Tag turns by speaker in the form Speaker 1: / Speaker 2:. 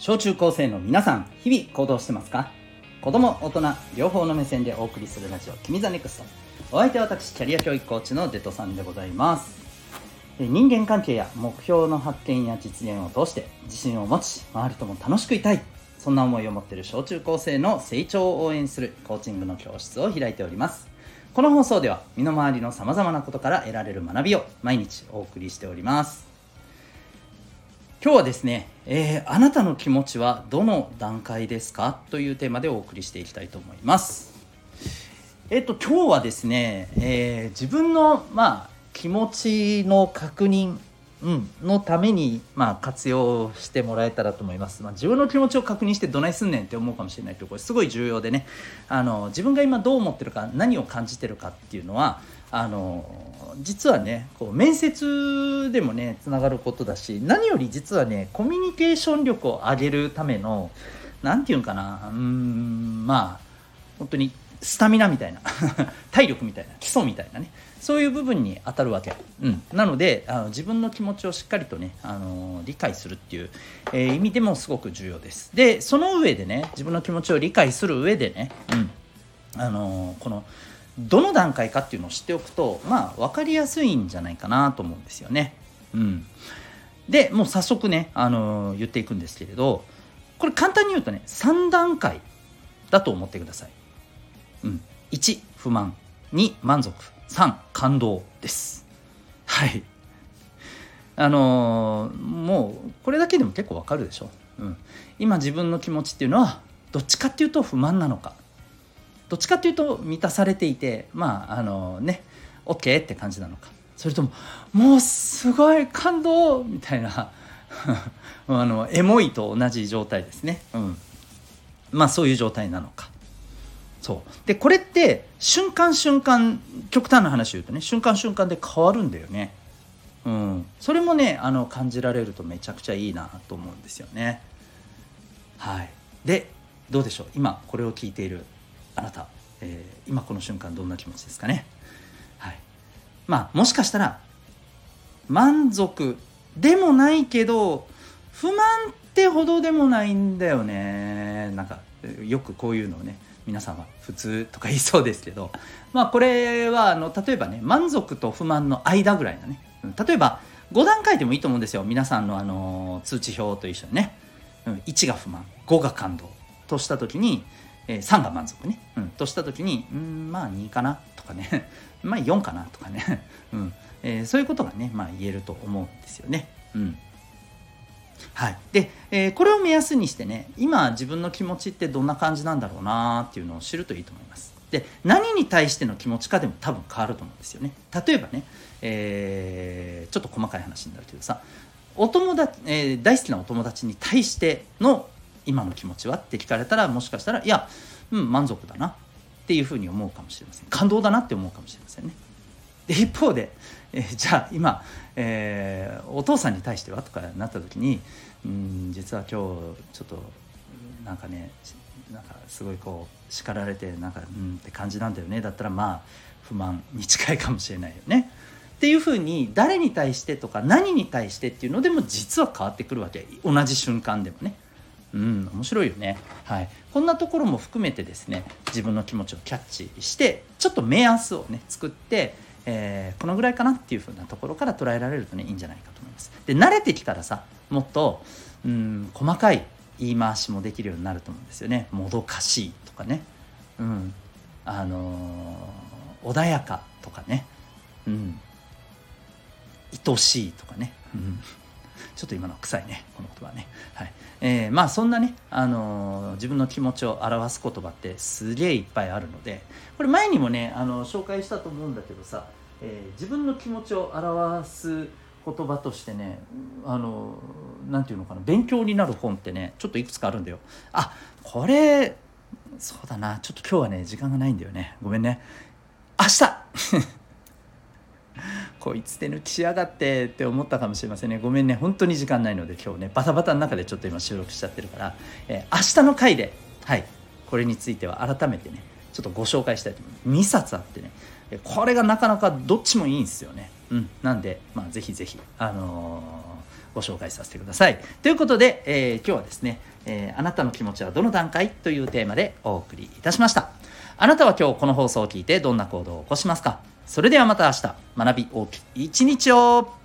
Speaker 1: 小中高生の皆さん日々行動してますか？子供大人両方の目線でお送りするラジオ「君 the NEXT。お相手は私キャリア教育コーチのデトさんでございます。人間関係や目標の発見や実現を通して自信を持ち周りとも楽しくいたい。そんな思いを持っている小中高生の成長を応援するコーチングの教室を開いております。この放送では身の回りのさまざまなことから得られる学びを毎日お送りしております。今日はですね、えー、あなたの気持ちはどの段階ですか？というテーマでお送りしていきたいと思います。えっと今日はですね、えー、自分のまあ気持ちの確認うん、のために、まあ、活用してもらえたらと思います、まあ、自分の気持ちを確認してどないすんねんって思うかもしれないけどこれすごい重要でね。あの自分が今どう思ってるか何を感じてるかっていうのはあの実はねこう面接でもねつながることだし何より実はねコミュニケーション力を上げるための何て言うんかなうんまあ本当にスタミナみたいな 体力みたいな基礎みたいなねそういう部分に当たるわけ、うん、なのであの自分の気持ちをしっかりとね、あの理解するっていう、えー、意味でもすごく重要です。でその上でね自分の気持ちを理解する上でね、うん、あのこのどの段階かっていうのを知っておくとまあ分かりやすいんじゃないかなと思うんですよね。うん、でもう早速ね、あの言っていくんですけれどこれ簡単に言うとね3段階だと思ってください。うん、1不満。2満足。3感動です。はい。あのー、もうこれだけでも結構わかるでしょ、うん、今自分の気持ちっていうのはどっちかっていうと不満なのか。どっちかっていうと満たされていてまああの、ね OK って感じなのか。それとももうすごい感動みたいな あのエモいと同じ状態ですね、うん、まあそういう状態なのか。そう。でこれって瞬間瞬間極端な話言うとね瞬間瞬間で変わるんだよね。うん。それもねあの感じられるとめちゃくちゃいいなと思うんですよね。はい。でどうでしょう？今これを聞いているあなた、えー、今この瞬間どんな気持ちですかね。はい。まあもしかしたら満足でもないけど不満ってほどでもないんだよね。なんかよくこういうのをね皆さんは普通とか言いそうですけど。まあこれはあの例えばね満足と不満の間ぐらいだね。例えば5段階でもいいと思うんですよ。皆さんのあの通知表と一緒にね。1が不満5が感動とした時に、え3が満足ね、うん、とした時にうんまあ2かなとかね。まあ4かなとかね、うん。えー、そういうことがね、まあ、言えると思うんですよね。うん。はい、で、えー、これを目安にしてね今自分の気持ちってどんな感じなんだろうなっていうのを知るといいと思います。で何に対しての気持ちかでも多分変わると思うんですよね。例えばね、えー、ちょっと細かい話になるけどさお友達、えー、大好きなお友達に対しての今の気持ちは？って聞かれたらもしかしたらいや、うん、満足だなっていうふうに思うかもしれません感動だなって思うかもしれませんね。で一方で、えー、じゃあ今、えー、お父さんに対してはとかなった時にうん実は今日ちょっとなんかねなんかすごいこう叱られてなんかうんって感じなんだよねだったらまあ不満に近いかもしれないよね。っていうふうに誰に対してとか何に対してっていうのでも実は変わってくるわけ同じ瞬間でもね。うん、面白いよね。はい。こんなところも含めてですね、自分の気持ちをキャッチして、ちょっと目安をね、作って、えー、このぐらいかなっていうふうなところから捉えられるとねいいんじゃないかと思います。で慣れてきたらさもっとうん細かい言い回しもできるようになると思うんですよね。もどかしいとかね。うん。あのー、穏やかとかね。うん。愛しいとかね、うん、ちょっと今の臭いねこの言葉ね、はい。えー、まあそんなね、あのー、自分の気持ちを表す言葉ってすげえいっぱいあるのでこれ前にもね、あの紹介したと思うんだけどさ、えー、自分の気持ちを表す言葉としてねあのなんていうのかな勉強になる本ってねちょっといくつかあるんだよ。あこれそうだなちょっと今日はね時間がないんだよね。ごめんね。明日こいつ手抜きしやがってって思ったかもしれませんね。ごめんね。本当に時間ないので今日ね。バタバタの中でちょっと今収録しちゃってるから、えー、明日の回ではい。これについては改めてねちょっとご紹介したいと思います。2冊あってね。これがなかなかどっちもいいんですよね。うん。なんでまあぜひぜひあのー、ご紹介させてください。ということで、えー、今日はですね、えあなたの気持ちはどの段階?」というテーマでお送りいたしました。あなたは今日この放送を聞いてどんな行動を起こしますか？それではまた明日。学び大きい一日を。